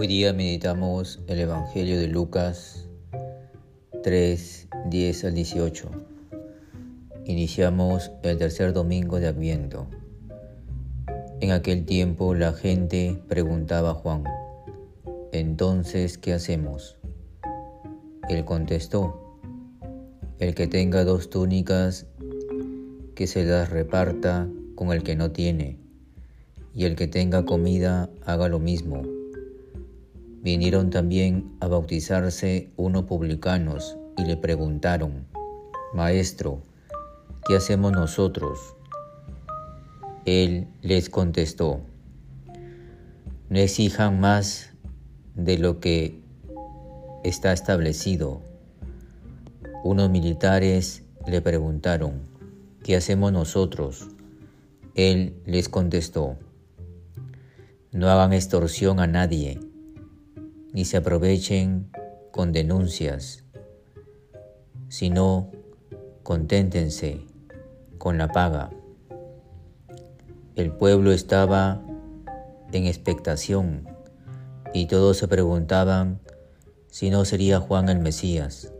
Hoy día meditamos el Evangelio de Lucas 3, 10 al 18. Iniciamos el tercer domingo de Adviento. En aquel tiempo la gente preguntaba a Juan, entonces, ¿qué hacemos? Él contestó, el que tenga dos túnicas, que se las reparta con el que no tiene, y el que tenga comida, haga lo mismo Vinieron también a bautizarse unos publicanos y le preguntaron, Maestro, ¿qué hacemos nosotros? Él les contestó, no exijan más de lo que está establecido. Unos militares le preguntaron, ¿qué hacemos nosotros? Él les contestó, no hagan extorsión a nadie ni se aprovechen con denuncias, sino conténtense con la paga. El pueblo estaba en expectación y todos se preguntaban si no sería Juan el Mesías.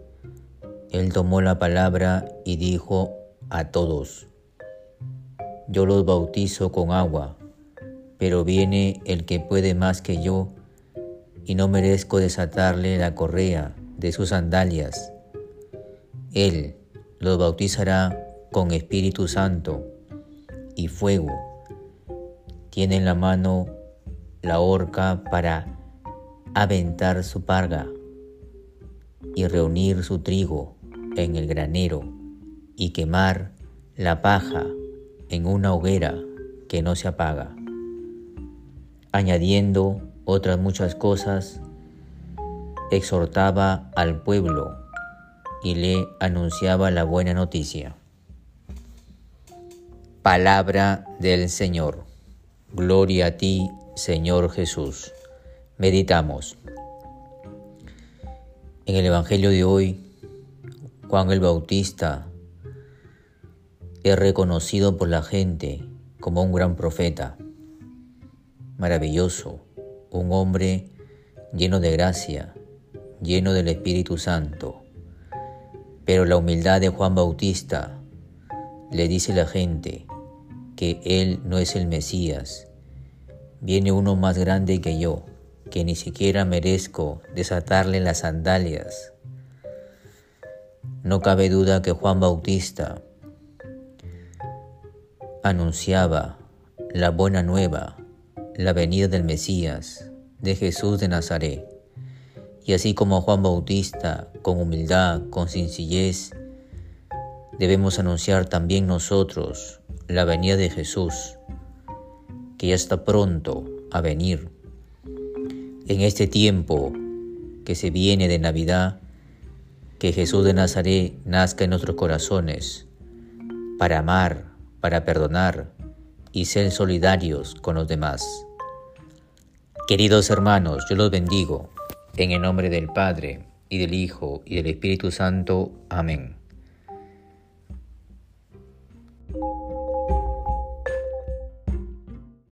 Él tomó la palabra y dijo a todos, yo los bautizo con agua, pero viene el que puede más que yo y no merezco desatarle la correa de sus sandalias. Él los bautizará con Espíritu Santo y fuego. Tiene en la mano la horca para aventar su parga y reunir su trigo en el granero y quemar la paja en una hoguera que no se apaga, añadiendo otras muchas cosas, exhortaba al pueblo y le anunciaba la buena noticia. Palabra del Señor. Gloria a ti, Señor Jesús. Meditamos. En el Evangelio de hoy, Juan el Bautista es reconocido por la gente como un gran profeta, maravilloso, un hombre lleno de gracia, lleno del Espíritu Santo. Pero la humildad de Juan Bautista le dice a la gente que él no es el Mesías. Viene uno más grande que yo, que ni siquiera merezco desatarle las sandalias. No cabe duda que Juan Bautista anunciaba la buena nueva la venida del Mesías, de Jesús de Nazaret. Y así como Juan Bautista, con humildad, con sencillez, debemos anunciar también nosotros la venida de Jesús, que ya está pronto a venir. En este tiempo que se viene de Navidad, que Jesús de Nazaret nazca en nuestros corazones, para amar, para perdonar y ser solidarios con los demás. Queridos hermanos, yo los bendigo en el nombre del Padre, y del Hijo, y del Espíritu Santo. Amén.